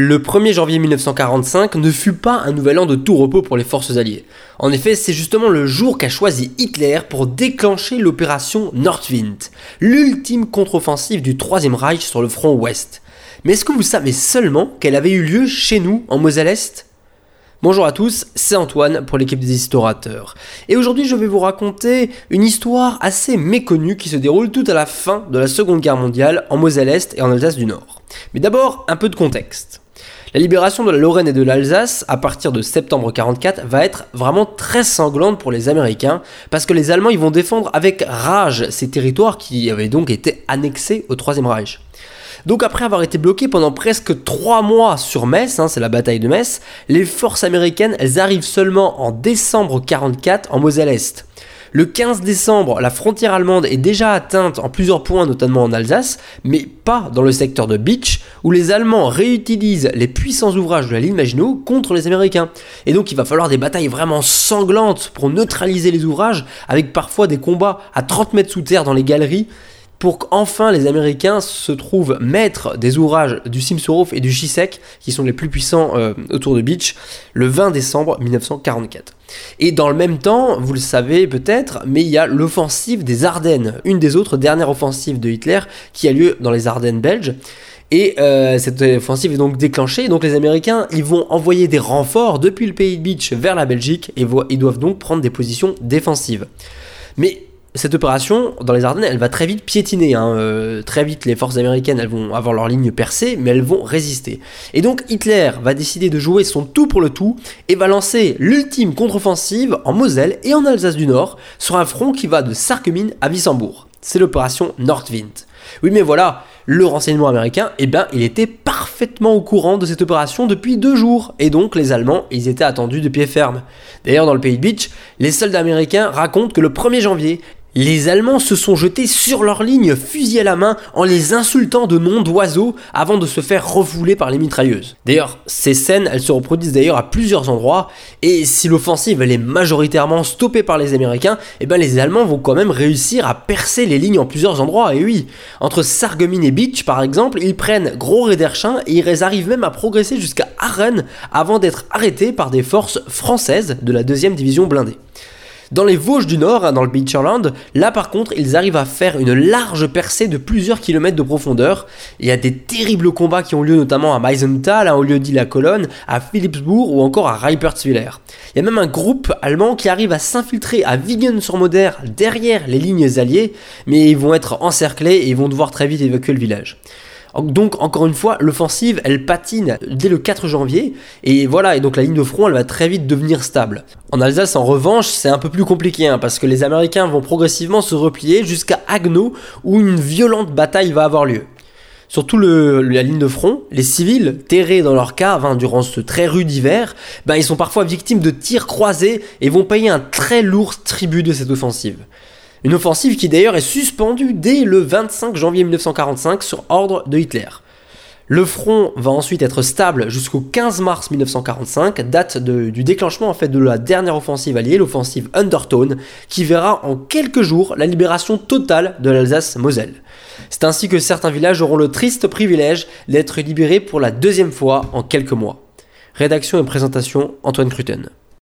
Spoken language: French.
Le 1er janvier 1945 ne fut pas un nouvel an de tout repos pour les forces alliées. En effet, c'est justement le jour qu'a choisi Hitler pour déclencher l'opération Nordwind, l'ultime contre-offensive du Troisième Reich sur le front ouest. Mais est-ce que vous savez seulement qu'elle avait eu lieu chez nous, en Moselle-Est? Bonjour à tous, c'est Antoine pour l'équipe des Historateurs. Et aujourd'hui je vais vous raconter une histoire assez méconnue qui se déroule tout à la fin de la Seconde Guerre mondiale en Moselle-Est et en Alsace du Nord. Mais d'abord, un peu de contexte. La libération de la Lorraine et de l'Alsace à partir de septembre 44 va être vraiment très sanglante pour les Américains parce que les Allemands ils vont défendre avec rage ces territoires qui avaient donc été annexés au Troisième Reich. Donc après avoir été bloqués pendant presque 3 mois sur Metz, hein, c'est la bataille de Metz, les forces américaines elles arrivent seulement en décembre 44 en Moselle-Est. Le 15 décembre, la frontière allemande est déjà atteinte en plusieurs points, notamment en Alsace, mais pas dans le secteur de Beach, où les Allemands réutilisent les puissants ouvrages de la ligne Maginot contre les Américains. Et donc il va falloir des batailles vraiment sanglantes pour neutraliser les ouvrages, avec parfois des combats à 30 mètres sous terre dans les galeries pour qu'enfin les Américains se trouvent maîtres des ouvrages du Simsurov et du Shisek, qui sont les plus puissants euh, autour de Beach, le 20 décembre 1944. Et dans le même temps, vous le savez peut-être, mais il y a l'offensive des Ardennes, une des autres dernières offensives de Hitler qui a lieu dans les Ardennes belges. Et euh, cette offensive est donc déclenchée. Donc les Américains, ils vont envoyer des renforts depuis le pays de Beach vers la Belgique et ils doivent donc prendre des positions défensives. Mais cette opération dans les Ardennes, elle va très vite piétiner. Hein. Euh, très vite, les forces américaines, vont avoir leur ligne percée, mais elles vont résister. Et donc Hitler va décider de jouer son tout pour le tout et va lancer l'ultime contre-offensive en Moselle et en Alsace du Nord sur un front qui va de Sarreguemines à Wissembourg. C'est l'opération Nordwind. Oui, mais voilà, le renseignement américain, eh bien, il était parfaitement au courant de cette opération depuis deux jours, et donc les Allemands, ils étaient attendus de pied ferme. D'ailleurs, dans le pays de Beach, les soldats américains racontent que le 1er janvier, les Allemands se sont jetés sur leur ligne, fusil à la main, en les insultant de noms d'oiseaux avant de se faire refouler par les mitrailleuses. D'ailleurs, ces scènes, elles se reproduisent d'ailleurs à plusieurs endroits, et si l'offensive est majoritairement stoppée par les Américains, eh ben les Allemands vont quand même réussir à percer les lignes en plusieurs endroits, et oui, entre Sarreguemines et Beach par exemple, ils prennent Gros Rederchin et ils arrivent même à progresser jusqu'à Arren avant d'être arrêtés par des forces françaises de la deuxième division blindée. Dans les Vosges du Nord, hein, dans le Beecherland, là par contre, ils arrivent à faire une large percée de plusieurs kilomètres de profondeur. Il y a des terribles combats qui ont lieu notamment à Meisenthal, au lieu dit la Colonne, à Philipsburg ou encore à Reipertswiller. Il y a même un groupe allemand qui arrive à s'infiltrer à Wigen-sur-Moder derrière les lignes alliées, mais ils vont être encerclés et ils vont devoir très vite évacuer le village. Donc encore une fois, l'offensive, elle patine dès le 4 janvier, et voilà, et donc la ligne de front, elle va très vite devenir stable. En Alsace, en revanche, c'est un peu plus compliqué, hein, parce que les Américains vont progressivement se replier jusqu'à Agno, où une violente bataille va avoir lieu. Sur toute la ligne de front, les civils, terrés dans leur cave hein, durant ce très rude hiver, ben, ils sont parfois victimes de tirs croisés et vont payer un très lourd tribut de cette offensive. Une offensive qui d'ailleurs est suspendue dès le 25 janvier 1945 sur ordre de Hitler. Le front va ensuite être stable jusqu'au 15 mars 1945, date du déclenchement en fait de la dernière offensive alliée, l'offensive Undertone, qui verra en quelques jours la libération totale de l'Alsace-Moselle. C'est ainsi que certains villages auront le triste privilège d'être libérés pour la deuxième fois en quelques mois. Rédaction et présentation Antoine Cruten.